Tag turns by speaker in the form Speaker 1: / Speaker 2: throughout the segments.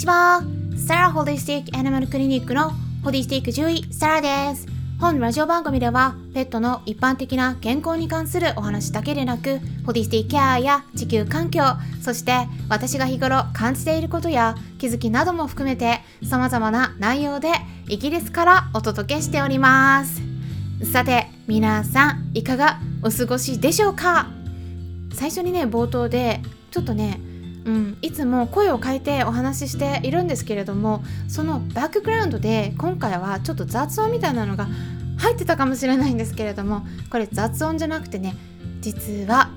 Speaker 1: ちは。サラホリスティックアニマルクリニックのホリスティック獣医、サラです。本ラジオ番組では、ペットの一般的な健康に関するお話だけでなく、ホリスティックケアや地球環境、そして私が日頃感じていることや気づきなども含めて、様々な内容でイギリスからお届けしております。さて、皆さん、いかがお過ごしでしょうか？最初にね、冒頭で、ちょっとね、うん、いつも声を変えてお話ししているんですけれどもそのバックグラウンドで今回はちょっと雑音みたいなのが入ってたかもしれないんですけれどもこれ雑音じゃなくてね実は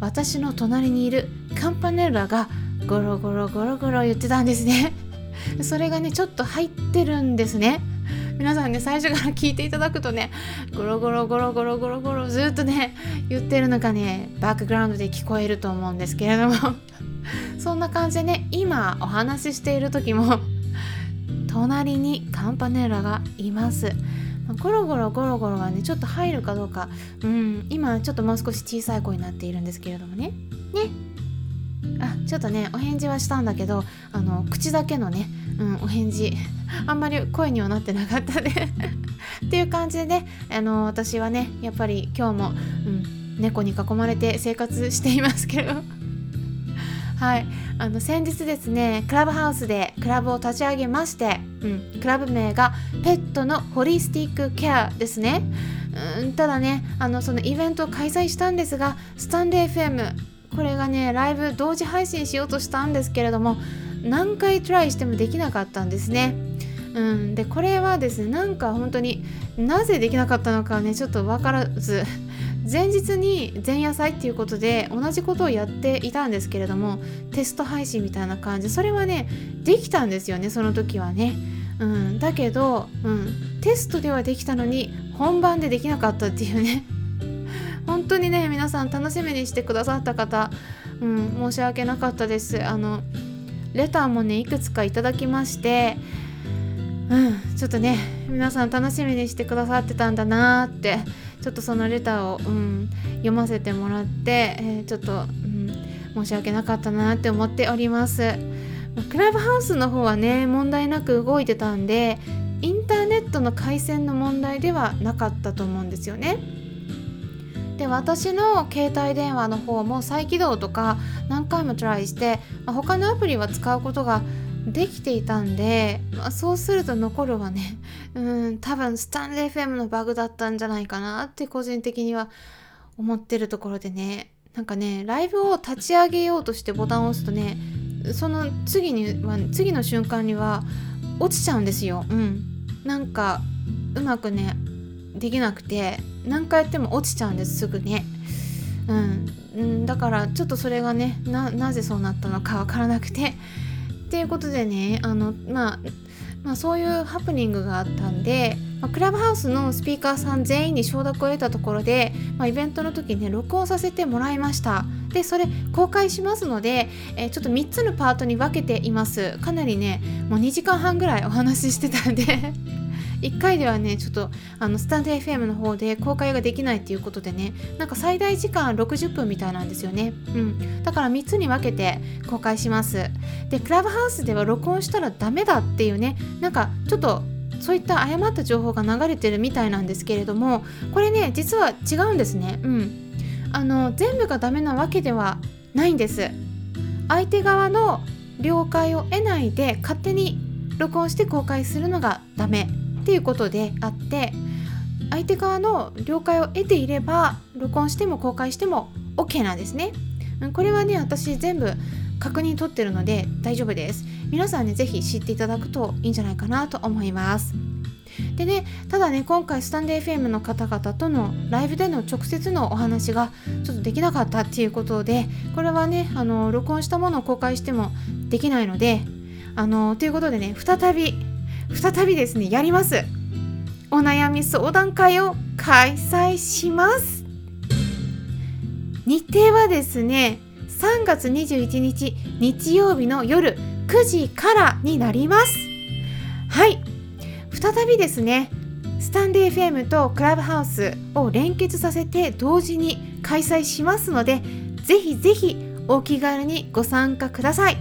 Speaker 1: 私の隣にいるカンパネルラがゴロゴロゴロゴロ言ってたんですね。それがねちょっと入ってるんですね。皆さんね最初から聞いていただくとねゴロゴロゴロゴロゴロゴロずっとね言ってるのがねバックグラウンドで聞こえると思うんですけれども そんな感じでね今お話ししている時も隣にカンパネラがいます。ゴロゴロゴロゴロはねちょっと入るかどうかうん今ちょっともう少し小さい子になっているんですけれどもね。ね。あちょっとねお返事はしたんだけどあの口だけのね、うん、お返事。あんまり声にはなってなかったで っていう感じでねあの私はねやっぱり今日も、うん、猫に囲まれて生活していますけど。はい。あの先日ですねクラブハウスでクラブを立ち上げまして、うん、クラブ名がペットのホリスティックケアですね。うんただねあのそのイベントを開催したんですがスタンデー FM これがねライブ同時配信しようとしたんですけれども何回トライしてもできなかったんですね。うん、でこれはですねなんか本当になぜできなかったのかねちょっと分からず前日に前夜祭っていうことで同じことをやっていたんですけれどもテスト配信みたいな感じそれはねできたんですよねその時はね、うん、だけど、うん、テストではできたのに本番でできなかったっていうね。本当にね皆さん楽しみにしてくださった方、うん、申し訳なかったです。あのレターもねいくつかいただきましてうんちょっとね皆さん楽しみにしてくださってたんだなーってちょっとそのレターを、うん、読ませてもらって、えー、ちょっと、うん、申し訳なかったなって思っております。クラブハウスの方はね問題なく動いてたんでインターネットの回線の問題ではなかったと思うんですよね。で私の携帯電話の方も再起動とか何回もトライして、まあ、他のアプリは使うことができていたんで、まあ、そうすると残るはね うん多分スタンレー FM のバグだったんじゃないかなって個人的には思ってるところでね。なんかねライブを立ち上げようとしてボタンを押すとねその次には次の瞬間には落ちちゃうんですよ。うん。なんかうまくねできなくて何回やっても落ちちゃうんですすぐねうん、だからちょっとそれがねなぜそうなったのかわからなくて。っていうことでねあの、まあ、まあそういうハプニングがあったんで、まあ、クラブハウスのスピーカーさん全員に承諾を得たところで、まあ、イベントの時にね録音させてもらいました。でそれ公開しますので、えー、ちょっと3つのパートに分けています。かなりねもう2時間半ぐらいお話ししてたんで。1回ではねちょっとあのスタンド FM の方で公開ができないっていうことでねなんか最大時間60分みたいなんですよね。うん。だから3つに分けて公開します。でクラブハウスでは録音したらダメだっていうねなんかちょっとそういった誤った情報が流れてるみたいなんですけれどもこれね実は違うんですね。うん。あの全部がダメなわけではないんです。相手側の了解を得ないで勝手に録音して公開するのがダメ。っていうことであって相手側の了解を得ていれば録音しても公開しても OK なんですね。これはね私全部確認取ってるので大丈夫です。皆さんね是非知っていただくといいんじゃないかなと思います。でねただね今回スタンデー FM の方々とのライブでの直接のお話がちょっとできなかったっていうことでこれはねあの録音したものを公開してもできないのであのということでね再び再びですねやります。お悩み相談会を開催します。日程はですね3月21日日曜日の夜9時からになります。はい。再びですねスタンデー FM とクラブハウスを連結させて同時に開催しますのでぜひぜひお気軽にご参加ください。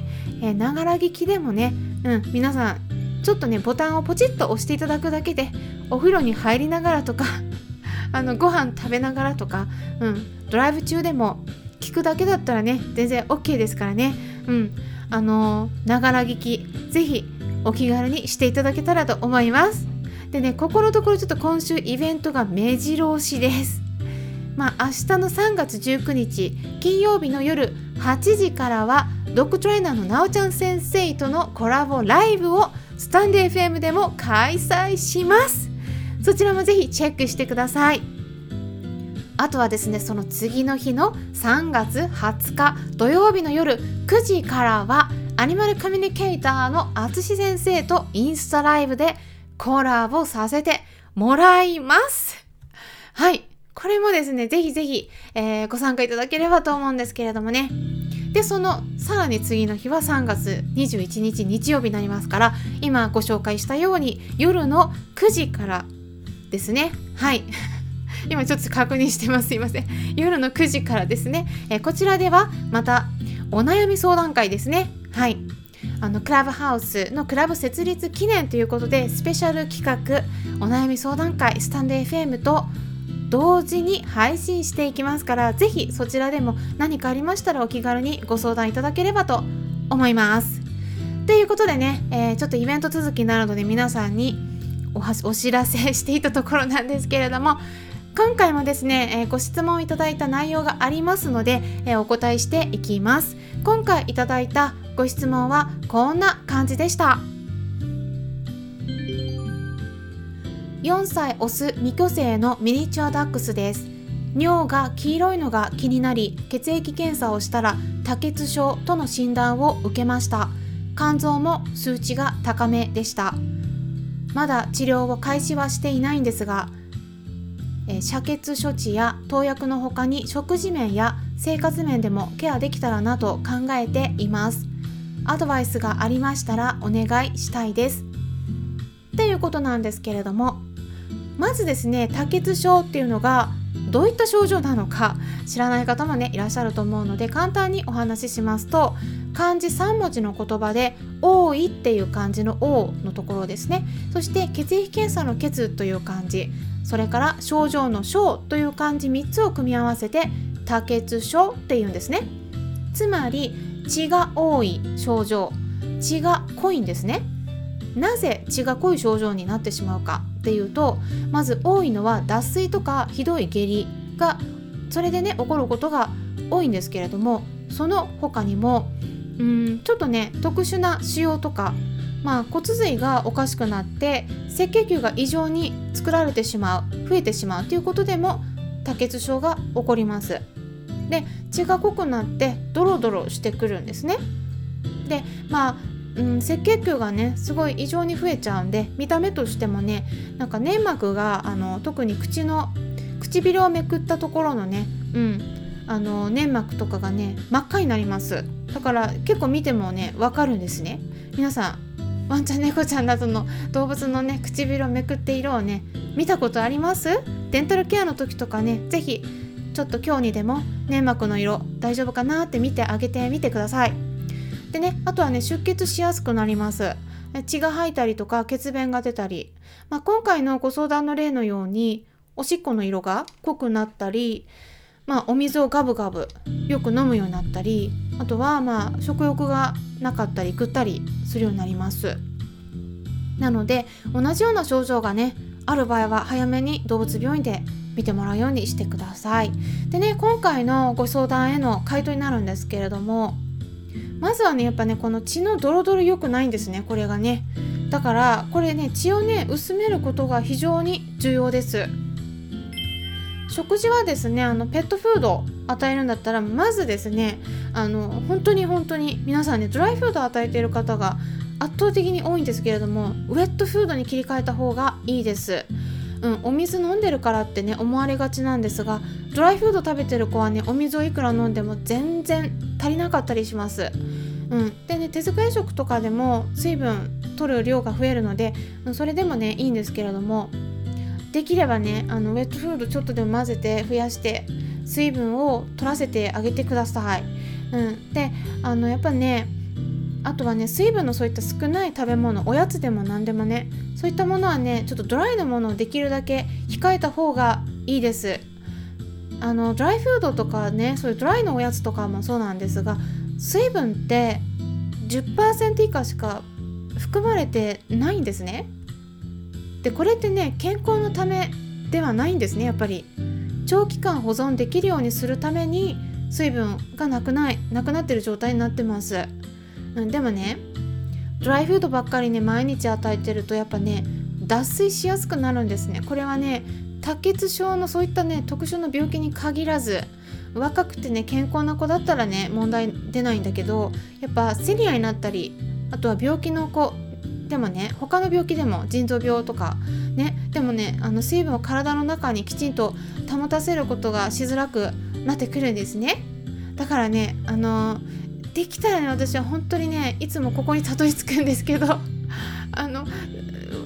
Speaker 1: ながら聞きでもねうん皆さんちょっとねボタンをポチッと押していただくだけでお風呂に入りながらとか あのご飯食べながらとか、うん、ドライブ中でも聞くだけだったらね全然 OK ですからね。うんあのながら聞きぜひお気軽にしていただけたらと思います。でねここのところちょっと今週イベントが目白押しです。まあ明日の3月19日金曜日の夜8時からはドッグトレーナーのなおちゃん先生とのコラボライブをスタンデー FM でも開催します。そちらもぜひチェックしてください。あとはですねその次の日の3月20日土曜日の夜9時からはアニマルコミュニケーターのあつし先生とインスタライブでコラボさせてもらいます。はい。これもですねぜひぜひ、えー、ご参加いただければと思うんですけれどもね。でそのさらに次の日は3月21日日曜日になりますから今ご紹介したように夜の9時からですね。はい。今ちょっと確認してます。すいません。夜の9時からですね、えこちらではまたお悩み相談会ですね。はい。あのクラブハウスのクラブ設立記念ということでスペシャル企画お悩み相談会スタンド FM と同時に配信していきますからぜひそちらでも何かありましたらお気軽にご相談いただければと思います。ということでね、えー、ちょっとイベント続きになるので皆さんにお知らせしていたところなんですけれども今回もですね、えー、ご質問いただいた内容がありますので、えー、お答えしていきます今回いただいたご質問はこんな感じでした4歳オス未去勢のミニチュアダックスです。尿が黄色いのが気になり血液検査をしたら多血症との診断を受けました。肝臓も数値が高めでした。まだ治療を開始はしていないんですが遮血処置や投薬の他に食事面や生活面でもケアできたらなと考えています。アドバイスがありましたらお願いしたいです。っていうことなんですけれどもまずですね多血症っていうのがどういった症状なのか知らない方もねいらっしゃると思うので簡単にお話ししますと漢字3文字の言葉で「多い」っていう漢字の「王」のところですね。そして血液検査の「血」という漢字。それから症状の症という漢字3つを組み合わせて多血症っていうんですね。つまり血が多い症状。血が濃いんですね。なぜ血が濃い症状になってしまうかっていうとまず多いのは脱水とかひどい下痢がそれでね起こることが多いんですけれどもその他にもうんちょっとね特殊な腫瘍とかまあ、骨髄がおかしくなって赤血球が異常に作られてしまう増えてしまうということでも多血症が起こります。で血が濃くなってドロドロしてくるんですね。でまあ、うん、赤血球がねすごい異常に増えちゃうんで見た目としてもねなんか粘膜があの特に口の唇をめくったところのね、うん、あの粘膜とかがね真っ赤になります。だから結構見てもねわかるんですね。皆さんワンちゃん猫ちゃんなどの動物のね唇をめくって色をね見たことあります？デンタルケアの時とかね是非ちょっと今日にでも粘膜の色大丈夫かなって見てあげてみてください。でねあとはね出血しやすくなります。血が吐いたりとか血便が出たり、まあ、今回のご相談の例のようにおしっこの色が濃くなったりまあ、お水をガブガブよく飲むようになったりあとはまあ食欲がなかったりぐったりするようになります。なので同じような症状がねある場合は早めに動物病院で見てもらうようにしてください。でね今回のご相談への回答になるんですけれどもまずはねやっぱねこの血のドロドロ良くないんですねこれがね。だからこれね血をね薄めることが非常に重要です。食事はですねあのペットフード与えるんだったらまずですねあの本当に本当に皆さんねドライフードを与えている方が圧倒的に多いんですけれどもウェットフードに切り替えた方がいいです。うん、お水飲んでるからってね思われがちなんですがドライフード食べてる子はねお水をいくら飲んでも全然足りなかったりします。うん、でね手作り食とかでも水分取る量が増えるのでそれでもねいいんですけれどもできればねあのウェットフードちょっとでも混ぜて増やして水分を取らせてあげてください。うん、であのやっぱねあとはね水分のそういった少ない食べ物おやつでも何でもねそういったものはねちょっとドライなものをできるだけ控えた方がいいです。あのドライフードとかねそういうドライのおやつとかもそうなんですが水分って10%以下しか含まれてないんですね。でこれってね健康のためではないんですねやっぱり。長期間保存できるようにするために水分がなくないなくなってる状態になってます、うん、でもねドライフードばっかりね毎日与えてるとやっぱね脱水しやすくなるんですね。これはね多血症のそういったね特殊な病気に限らず若くてね健康な子だったらね問題出ないんだけどやっぱセリアになったりあとは病気の子でもね他の病気でも腎臓病とかねでもねあの水分を体の中にきちんと保たせることがしづらくなってくるんですね。だからねあのできたらね私は本当にねいつもここにたどり着くんですけど。あの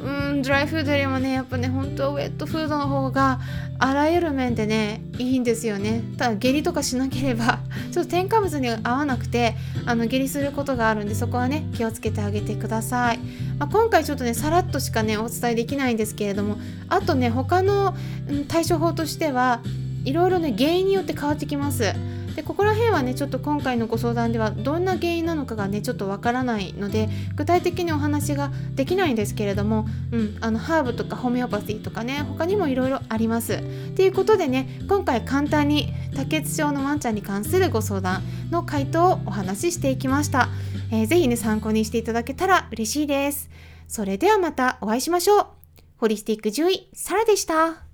Speaker 1: うんドライフードよりもねやっぱね本当ウェットフードの方があらゆる面でねいいんですよね。ただ下痢とかしなければちょっと添加物に合わなくてあの下痢することがあるんでそこはね気をつけてあげてください、まあ、今回ちょっとねさらっとしかねお伝えできないんですけれどもあとね他の対処法としてはいろいろね原因によって変わってきます。でここら辺はねちょっと今回のご相談ではどんな原因なのかがねちょっとわからないので具体的にお話ができないんですけれども、うん、あのハーブとかホメオパシーとかね他にもいろいろあります。ということでね今回簡単に多血症のワンちゃんに関するご相談の回答をお話ししていきました。えー、ぜひね参考にしていただけたら嬉しいです。それではまたお会いしましょう。ホリスティック獣医サラでした。